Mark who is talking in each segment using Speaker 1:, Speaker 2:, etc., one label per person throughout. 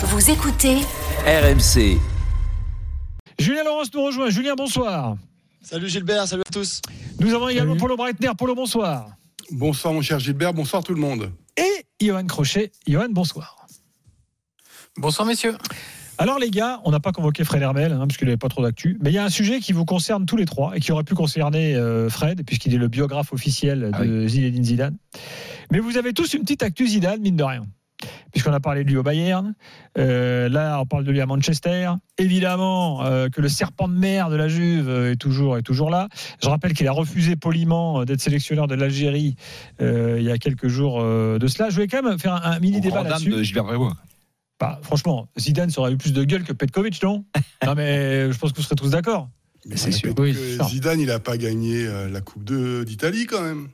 Speaker 1: Vous écoutez
Speaker 2: RMC.
Speaker 3: Julien Laurence nous rejoint. Julien, bonsoir.
Speaker 4: Salut Gilbert, salut à tous.
Speaker 3: Nous avons également Paulo Breitner. Paulo, bonsoir.
Speaker 5: Bonsoir mon cher Gilbert, bonsoir tout le monde.
Speaker 3: Et Johan Crochet. Johan, bonsoir.
Speaker 6: Bonsoir messieurs.
Speaker 3: Alors les gars, on n'a pas convoqué Fred Hermel, hein, puisqu'il n'avait pas trop d'actu, mais il y a un sujet qui vous concerne tous les trois et qui aurait pu concerner euh, Fred, puisqu'il est le biographe officiel
Speaker 6: Ah
Speaker 3: de Zinedine Zidane. Mais vous avez tous une petite actu Zidane, mine de rien. Puisqu'on a parlé de lui au Bayern, euh, là on parle de lui à Manchester. Évidemment euh, que le serpent de mer de la Juve est toujours, est toujours là. Je rappelle qu'il a refusé poliment euh, d'être sélectionneur de l'Algérie euh, il y a quelques jours euh, de cela. Je voulais quand même faire un, un mini débat là-dessus. Bah, franchement, Zidane ça aurait eu plus de gueule que Petkovic, non? Non, mais je pense que vous serez tous d'accord.
Speaker 5: Mais
Speaker 3: c'est sûr.
Speaker 5: Oui. Zidane, il n'a pas gagné la Coupe de- d'Italie quand même,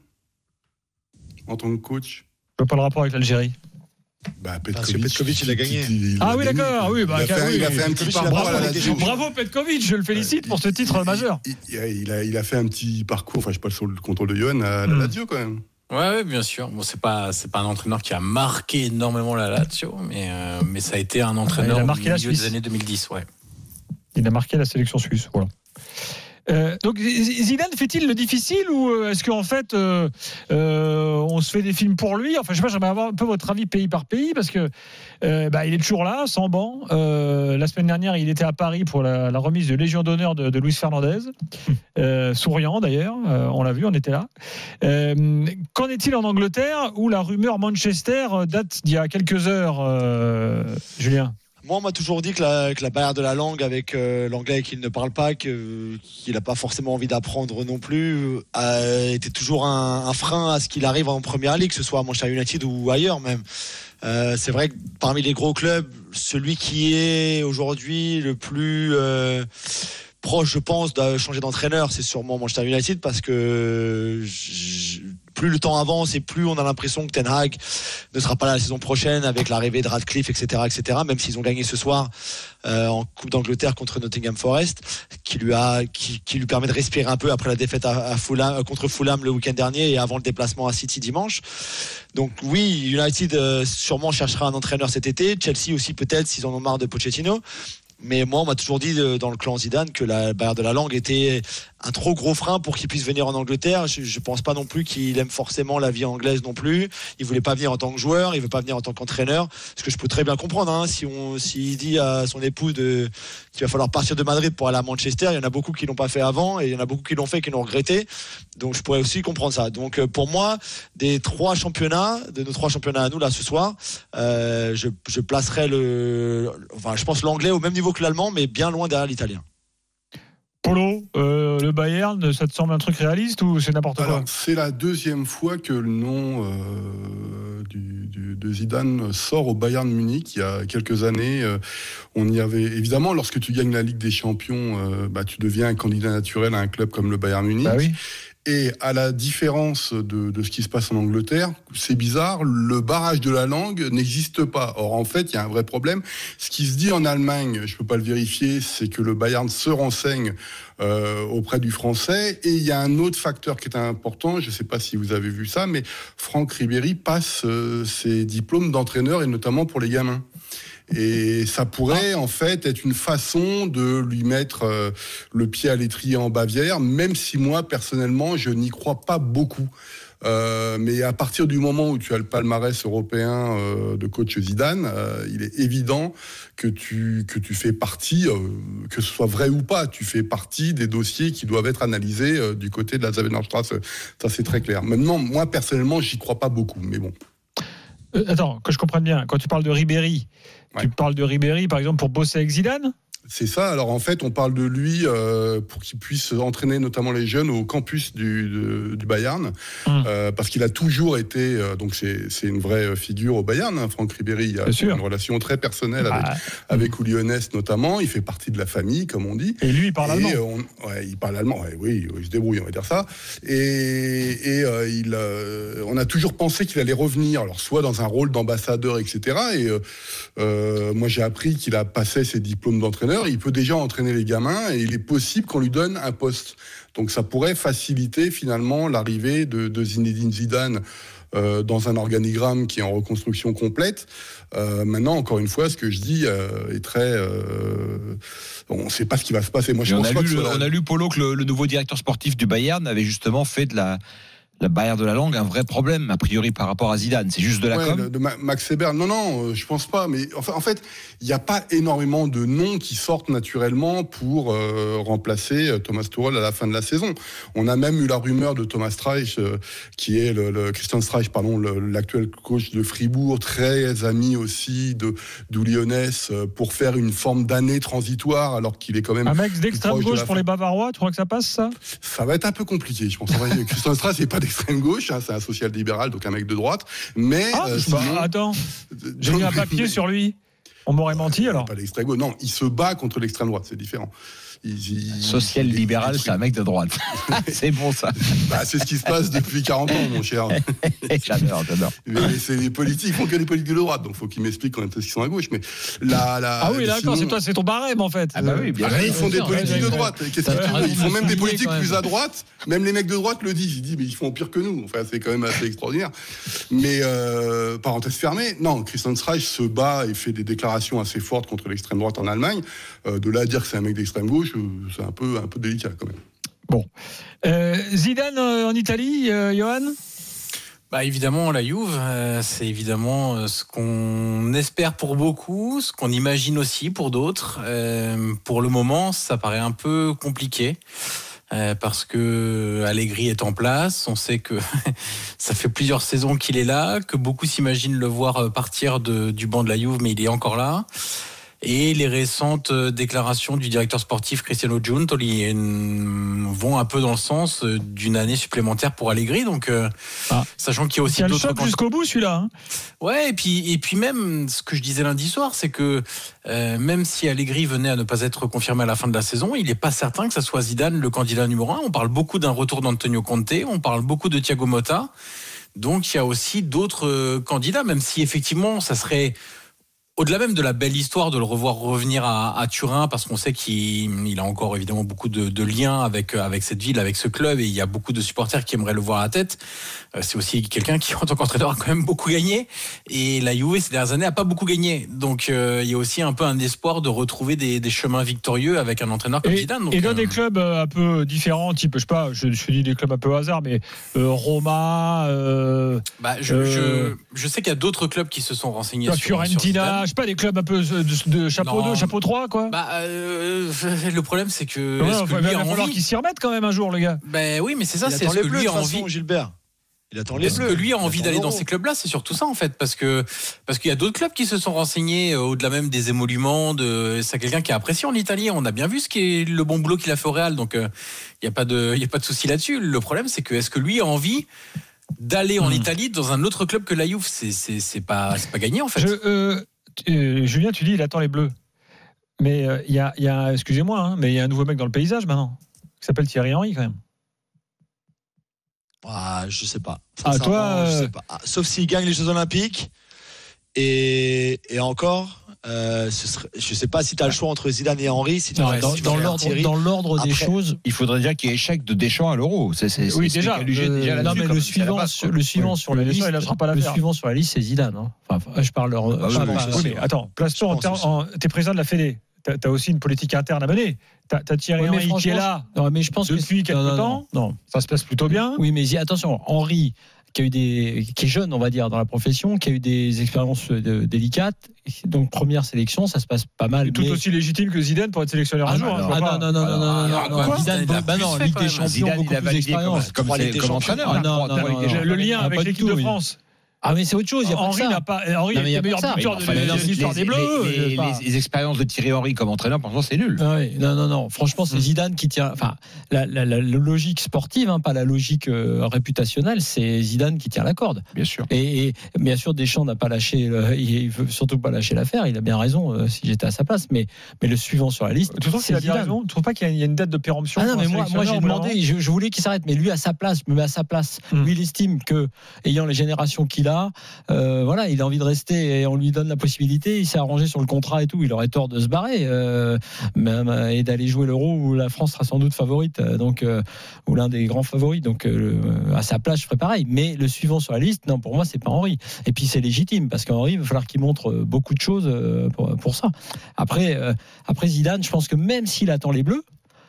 Speaker 5: en tant que coach.
Speaker 3: Je vois pas le rapport avec l'Algérie.
Speaker 5: Bah,
Speaker 4: Parce que Petkovic, il a gagné.
Speaker 3: Ah
Speaker 5: a
Speaker 3: oui,
Speaker 5: gagné.
Speaker 3: d'accord, oui, bah,
Speaker 5: il, a fait,
Speaker 3: oui,
Speaker 5: il a
Speaker 3: oui.
Speaker 5: fait un petit
Speaker 4: il
Speaker 5: parcours
Speaker 4: bravo
Speaker 5: à la.
Speaker 3: Bravo Petkovic, je le félicite pour ce
Speaker 5: il-
Speaker 3: titre
Speaker 5: il-
Speaker 3: majeur.
Speaker 5: Il, il- il a, il a fait un petit parcours, enfin je sais pas sur le contrôle de Johan, à la
Speaker 3: Hmm.
Speaker 5: Lazio quand même.
Speaker 6: Ouais, ouais, bien sûr. Bon, c'est pas c'est pas un entraîneur qui a marqué énormément la Lazio, mais euh, mais ça a été un entraîneur
Speaker 3: il a
Speaker 6: au
Speaker 3: marqué la
Speaker 6: milieu
Speaker 3: Suisse.
Speaker 6: des années 2010, ouais.
Speaker 3: Il a marqué la sélection suisse. Voilà. Euh, donc Zidane fait-il le difficile ou euh, est-ce qu'en fait euh, euh, on se fait des films pour lui? Enfin je sais pas, j'aimerais avoir un peu votre avis pays par pays parce que bah, il est toujours là, sans banc. La semaine dernière il était à Paris pour la, la remise de Légion d'honneur de, de Luis Fernandez, souriant d'ailleurs, on l'a vu, on était là. Qu'en est-il en Angleterre où la rumeur Manchester date d'il y a quelques heures, Julien?
Speaker 4: Moi, on m'a toujours dit que la, barrière de la langue avec euh, l'anglais qu'il ne parle pas, qu'il n'a pas forcément envie d'apprendre non plus, euh, était toujours un, frein à ce qu'il arrive en première ligue, que ce soit à Manchester United ou ailleurs même. Euh, c'est vrai que parmi les gros clubs, celui qui est aujourd'hui le plus euh, proche, je pense, de changer d'entraîneur, c'est sûrement Manchester United parce que plus le temps avance et plus on a l'impression que Ten Hag ne sera pas là la saison prochaine avec l'arrivée de Radcliffe, etc., etc. Même s'ils ont gagné ce soir euh, en Coupe d'Angleterre contre Nottingham Forest, qui lui permet de respirer un peu après la défaite à Fulham, euh, contre Fulham le week-end dernier et avant le déplacement à City dimanche. Donc oui, United euh, sûrement cherchera un entraîneur cet été. Chelsea aussi peut-être s'ils en ont marre de Pochettino. Mais moi, on m'a toujours dit euh, dans le clan Zidane que la barrière de la langue était un trop gros frein pour qu'il puisse venir en Angleterre. Je, je pense pas non plus qu'il aime forcément la vie anglaise non plus. Il voulait pas venir en tant que joueur, il veut pas venir en tant qu'entraîneur. Ce que je peux très bien comprendre. Hein, si on, s'il dit à son épouse de qu'il va falloir partir de Madrid pour aller à Manchester, il y en a beaucoup qui l'ont pas fait avant et il y en a beaucoup qui l'ont fait et qui l'ont regretté. Donc je pourrais aussi comprendre ça. Donc euh, pour moi, des trois championnats, de nos trois championnats à nous là ce soir, euh, je, je placerai le, enfin je pense l'anglais au même niveau que l'allemand, mais bien loin derrière l'italien.
Speaker 3: Polo, euh, le Bayern, ça te semble un truc réaliste ou c'est n'importe quoi
Speaker 5: Alors, c'est la deuxième fois que le nom euh, du- du- de Zidane sort au Bayern Munich. Il y a quelques années, euh, on y avait évidemment, lorsque tu gagnes la Ligue des Champions, euh, bah, tu deviens un candidat naturel à un club comme le Bayern Munich.
Speaker 3: Bah oui.
Speaker 5: Et à la différence de, de ce qui se passe en Angleterre, c'est bizarre, le barrage de la langue n'existe pas. Or, en fait, il y a un vrai problème. Ce qui se dit en Allemagne, je peux pas le vérifier, c'est que le Bayern se renseigne auprès du français. Et il y a un autre facteur qui est important, je ne sais pas si vous avez vu ça, mais Franck Ribéry passe euh, ses diplômes d'entraîneur, et notamment pour les gamins. Et ça pourrait en fait être une façon de lui mettre euh, le pied à l'étrier en Bavière, même si moi personnellement je n'y crois pas beaucoup. Euh, mais à partir du moment où tu as le palmarès européen euh, de coach Zidane, euh, il est évident que tu, que tu fais partie, que ce soit vrai ou pas, tu fais partie des dossiers qui doivent être analysés du côté de la Zavenerstrasse. Ça, c'est très clair. Maintenant, moi, personnellement, j'y crois pas beaucoup. Mais bon.
Speaker 3: Attends, que je comprenne bien, quand tu parles de Ribéry, tu parles de Ribéry par exemple pour bosser avec Zidane
Speaker 5: C'est ça. Alors en fait, on parle de lui euh, pour qu'il puisse entraîner notamment les jeunes au campus du, de- du Bayern,
Speaker 3: Hum.
Speaker 5: euh, parce qu'il a toujours été. euh, donc c'est c'est une vraie figure au Bayern. Hein, Franck Ribéry il a une relation très personnelle avec
Speaker 3: Ah,
Speaker 5: avec notamment. Il fait partie de la famille, comme on dit.
Speaker 3: Et lui, il parle
Speaker 5: Et,
Speaker 3: allemand.
Speaker 5: on- ouais, il parle allemand, ouais, oui, il se débrouille, on va dire ça. Et, et, il, on a toujours pensé qu'il allait revenir, alors soit dans un rôle d'ambassadeur, etc. Et moi, j'ai appris qu'il a passé ses diplômes d'entraîneur. Il peut déjà entraîner les gamins et il est possible qu'on lui donne un poste. Donc, ça pourrait faciliter finalement l'arrivée de, de Zinedine Zidane. euh, dans un organigramme qui est en reconstruction complète. Euh, maintenant, encore une fois, ce que je dis euh, est très. on ne sait pas ce qui va se passer. Moi, je
Speaker 1: Et on, a
Speaker 5: pas
Speaker 1: lu,
Speaker 5: que
Speaker 1: on a Polo, que le, le nouveau directeur sportif du Bayern avait justement fait de la, la barrière de la langue un vrai problème, a priori, par rapport à Zidane. C'est juste de la
Speaker 5: Ouais,
Speaker 1: com.
Speaker 5: de, de Ma- Max Weber. Non, non, euh, je pense pas. Mais enfin, en fait, il n'y a pas énormément de noms qui sortent naturellement pour euh, remplacer euh, Thomas Tuchel à la fin de la saison. On a même eu la rumeur de Thomas Streich, euh, qui est le, le- Christian Streich, pardon, l'actuel coach de Fribourg, très ami aussi de d'Oulionès, euh, pour faire une forme d'année transitoire, alors qu'il est quand même.
Speaker 3: Un mec d'extrême
Speaker 5: de
Speaker 3: gauche pour
Speaker 5: fin.
Speaker 3: les Bavarois, tu crois que ça passe ça?
Speaker 5: Ça va être un peu compliqué, je pense. Christian Streich, c'est pas d'extrême gauche, hein, c'est un social-libéral, donc un mec de droite. Mais
Speaker 3: Ah,
Speaker 5: euh,
Speaker 3: bah,
Speaker 5: sinon-
Speaker 3: attends, j'ai mis un papier sur lui. On m'aurait menti alors.
Speaker 5: Pas l'extrême gauche. Non, il se bat contre l'extrême droite, c'est différent. Il- il-
Speaker 1: Social
Speaker 5: il-
Speaker 1: libéral,
Speaker 5: il-
Speaker 1: c'est un mec de droite. c'est bon ça.
Speaker 5: Bah, c'est ce qui se passe depuis 40 ans, mon cher.
Speaker 1: j'adore, j'adore.
Speaker 5: Mais c'est les politiques, ils font que les politiques de droite, donc faut qu'ils m'expliquent quand même parce qu'ils sont à gauche. Mais la, la,
Speaker 3: Ah oui, d'accord, c'est toi, c'est ton barème en fait.
Speaker 1: Ah bah oui, bien
Speaker 5: Ah,
Speaker 1: sûr.
Speaker 5: ils font des politiques
Speaker 2: ouais,
Speaker 5: de droite. Qu'est-ce que tu veux Ils font même des politiques plus à droite. Même les mecs de droite le disent. Ils disent, mais ils font pire que nous. Enfin, c'est quand même assez extraordinaire. Mais euh, parenthèse fermée, non, Christian Streich se bat et fait des déclarations assez fortes contre l'extrême droite en Allemagne. Euh, de là à dire que c'est un mec d'extrême gauche, c'est un peu, un peu délicat quand même.
Speaker 3: Euh, Zidane euh, en Italie, euh, Johan?
Speaker 6: Bah évidemment, la Juve, c'est évidemment ce qu'on espère pour beaucoup, ce qu'on imagine aussi pour d'autres. Pour le moment, ça paraît un peu compliqué. parce que Allegri est en place, on sait que ça fait plusieurs saisons qu'il est là, que beaucoup s'imaginent le voir partir de- du banc de la Juve, mais il est encore là. Et les récentes euh, déclarations du directeur sportif Cristiano Giuntoli vont un peu dans le sens euh, d'une année supplémentaire pour Allegri. Donc, euh,
Speaker 3: Ah.
Speaker 6: sachant qu'il y a aussi d'autres
Speaker 3: choc jusqu'au bout celui-là. hein.
Speaker 6: Ouais, et puis, et puis même, ce que je disais lundi soir, c'est que euh, même si Allegri venait à ne pas être confirmé à la fin de la saison, il n'est pas certain que ça soit Zidane le candidat numéro un. On parle beaucoup d'un retour d'Antonio Conte, on parle beaucoup de Thiago Motta. Donc il y a aussi d'autres candidats, même si effectivement ça serait au-delà même de la belle histoire de le revoir revenir à, à Turin, parce qu'on sait qu'il il a encore évidemment beaucoup de, de liens avec, avec cette ville, avec ce club, et il y a beaucoup de supporters qui aimeraient le voir à la tête. Euh, C'est aussi quelqu'un qui, en tant qu'entraîneur, a quand même beaucoup gagné. Et la Juve, ces dernières années, a pas beaucoup gagné. Donc euh, il y a aussi un peu un espoir de retrouver des, des chemins victorieux avec un entraîneur comme
Speaker 3: Et,
Speaker 6: Zidane. Donc,
Speaker 3: et dans
Speaker 6: euh,
Speaker 3: des clubs euh, un peu différents, type, je sais pas, je, je dis des clubs un peu au hasard, mais euh, Roma, euh,
Speaker 6: bah, je,
Speaker 3: euh,
Speaker 6: je, je sais qu'il y a d'autres clubs qui se sont renseignés sur, sur
Speaker 3: Fiorentina. Je sais pas, des clubs un peu de, de chapeau
Speaker 6: Non.
Speaker 3: 2, chapeau 3, quoi.
Speaker 6: Bah, euh, le problème, c'est que.
Speaker 3: Ouais, enfin,
Speaker 6: que
Speaker 3: il
Speaker 6: lui
Speaker 3: va falloir qu'il s'y remette quand même un jour, le gars.
Speaker 6: Ben oui, mais c'est ça,
Speaker 4: Il
Speaker 6: c'est ce que lui a envie.
Speaker 4: Gilbert. Il attend les
Speaker 6: Est-ce
Speaker 4: bleus.
Speaker 6: que lui a
Speaker 4: Il
Speaker 6: envie d'aller dans ces clubs-là? C'est surtout ça en fait, parce que parce qu'il y a d'autres clubs qui se sont renseignés euh, au-delà même des émoluments. De, c'est quelqu'un qui a apprécié en Italie. On a bien vu ce qui est le bon boulot qu'il a fait au Real, donc euh, il y a pas de il y a pas de souci là-dessus. Le problème, c'est que est-ce que lui a envie d'aller en
Speaker 3: Hmm.
Speaker 6: Italie dans un autre club que la Juve? C'est c'est c'est pas c'est pas gagné en fait.
Speaker 3: Je, euh, euh, Julien, tu dis, il attend les bleus. Mais euh, il y a, il y a- excusez-moi, hein, mais il y a un nouveau mec dans le paysage maintenant, qui s'appelle Thierry Henry quand même.
Speaker 4: Ah, je sais pas.
Speaker 3: Ah, toi,
Speaker 4: je
Speaker 3: euh,
Speaker 4: sais pas. Ah, Sauf s'il gagne les Jeux Olympiques. Et, et encore, euh, ce serait- je sais pas si tu as le choix entre Zidane et Henry. Si
Speaker 2: Non, dans,
Speaker 4: si
Speaker 2: l'ordre,
Speaker 4: Thierry.
Speaker 2: dans l'ordre des
Speaker 4: Après-
Speaker 2: choses.
Speaker 1: Il faudrait déjà qu'il y ait échec de Deschamps à l'euro. C'est, c'est,
Speaker 3: Oui,
Speaker 1: c'est
Speaker 3: déjà, euh,
Speaker 1: déjà
Speaker 2: non, mais le suivant,
Speaker 1: base,
Speaker 2: sur,
Speaker 1: quoi.
Speaker 2: le suivant
Speaker 3: Oui.
Speaker 2: sur la liste, le suivant sur la liste, c'est Zidane. hein. Enfin, je parle leur.
Speaker 1: bah
Speaker 2: je
Speaker 1: oui,
Speaker 3: Oui, mais attends, place-toi en T'es président de la Fédé. T'as as aussi une politique interne à mener. T'as as Thierry Henry qui est là
Speaker 2: Non, mais je pense que
Speaker 3: depuis quelques
Speaker 2: non, non,
Speaker 3: temps.
Speaker 2: Non.
Speaker 3: Ça se passe plutôt bien.
Speaker 2: Oui, mais attention, Henri, qui a eu des, qui est jeune, on va dire, dans la profession, qui a eu des expériences euh, délicates. Donc première sélection, ça se passe pas mal.
Speaker 3: Tout
Speaker 2: mais-
Speaker 3: aussi légitime que Zidane pour être sélectionneur un
Speaker 2: Ah,
Speaker 3: jour.
Speaker 2: non,
Speaker 3: hein,
Speaker 2: ah, non, non, non, non, non, non, non, Zidane,
Speaker 6: Zidane, il a
Speaker 2: bah non, Ligue des. Champions,
Speaker 1: Zidane, il a
Speaker 2: plus
Speaker 1: comme,
Speaker 2: d'expérience.
Speaker 1: comme, comme
Speaker 4: Champions.
Speaker 1: entraîneur.
Speaker 2: Ah,
Speaker 1: hein,
Speaker 2: non, non, non.
Speaker 3: Le lien
Speaker 2: Ah,
Speaker 3: avec l'équipe de. France.
Speaker 2: Ah, mais c'est autre chose. il y a pas que
Speaker 3: Henri n'a pas. Henri est
Speaker 2: a
Speaker 3: le meilleur buteur de l'histoire des Bleus.
Speaker 1: les-
Speaker 3: pas.
Speaker 1: les- les expériences de Thierry Henry comme entraîneur, pour c'est nul.
Speaker 2: Ah oui, non, non, non. Franchement, c'est Zidane qui tient. Enfin, la, la- la- la logique sportive, hein, pas la logique euh, réputationnelle, c'est Zidane qui tient la corde.
Speaker 1: Bien sûr.
Speaker 2: Et, et bien sûr, Deschamps n'a pas lâché. le- il veut surtout pas lâcher l'affaire. Il a bien raison euh, si j'étais à sa place. Mais, mais le suivant sur la liste,
Speaker 3: Tu trouves qu'il a bien raison Tu trouves pas qu'il y a- une date de péremption
Speaker 2: Ah non, mais moi, j'ai demandé, je, je voulais qu'il s'arrête, mais lui à sa place, me à sa place.
Speaker 3: Hmm.
Speaker 2: Lui, il estime que, ayant les générations qu'il a, euh, voilà, il a envie de rester et on lui donne la possibilité. Il s'est arrangé sur le contrat et tout. Il aurait tort de se barrer euh, même, et d'aller jouer l'Euro où la France sera sans doute favorite, euh, donc ou l'un des grands favoris. Donc à sa place, je ferais pareil. Mais le suivant sur la liste, non, pour moi, c'est pas Henri. Et puis c'est légitime parce qu'Henri, il va falloir qu'il montre beaucoup de choses pour, pour ça. Après, après Zidane, je pense que même s'il attend les Bleus,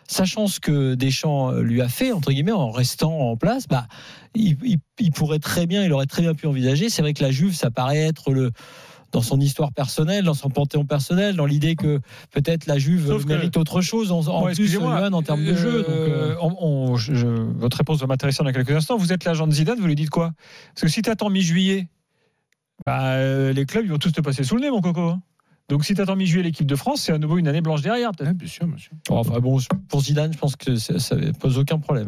Speaker 2: sachant ce que Deschamps euh, lui a fait, entre guillemets, en restant en place, bah, il, il- il pourrait très bien, il aurait très bien pu envisager. C'est vrai que la Juve, ça paraît être le dans son histoire personnelle, dans son panthéon personnel, dans l'idée que peut-être la Juve
Speaker 3: Sauf que-
Speaker 2: mérite autre chose en, en
Speaker 3: Bon,
Speaker 2: plus, Johan, en termes de jeu. donc, euh,
Speaker 3: euh, on- on- je- je- votre réponse va m'intéresser dans quelques instants. Vous êtes l'agent de Zidane, vous lui dites quoi? Parce que si tu attends mi-juillet, bah, euh, les clubs ils vont tous te passer sous le nez, mon coco. Donc si tu attends mi-juillet l'équipe de France, c'est à nouveau une année blanche derrière, peut-être.
Speaker 1: bien sûr, monsieur.
Speaker 2: enfin bon, pour Zidane, je pense que ça, ça pose aucun problème.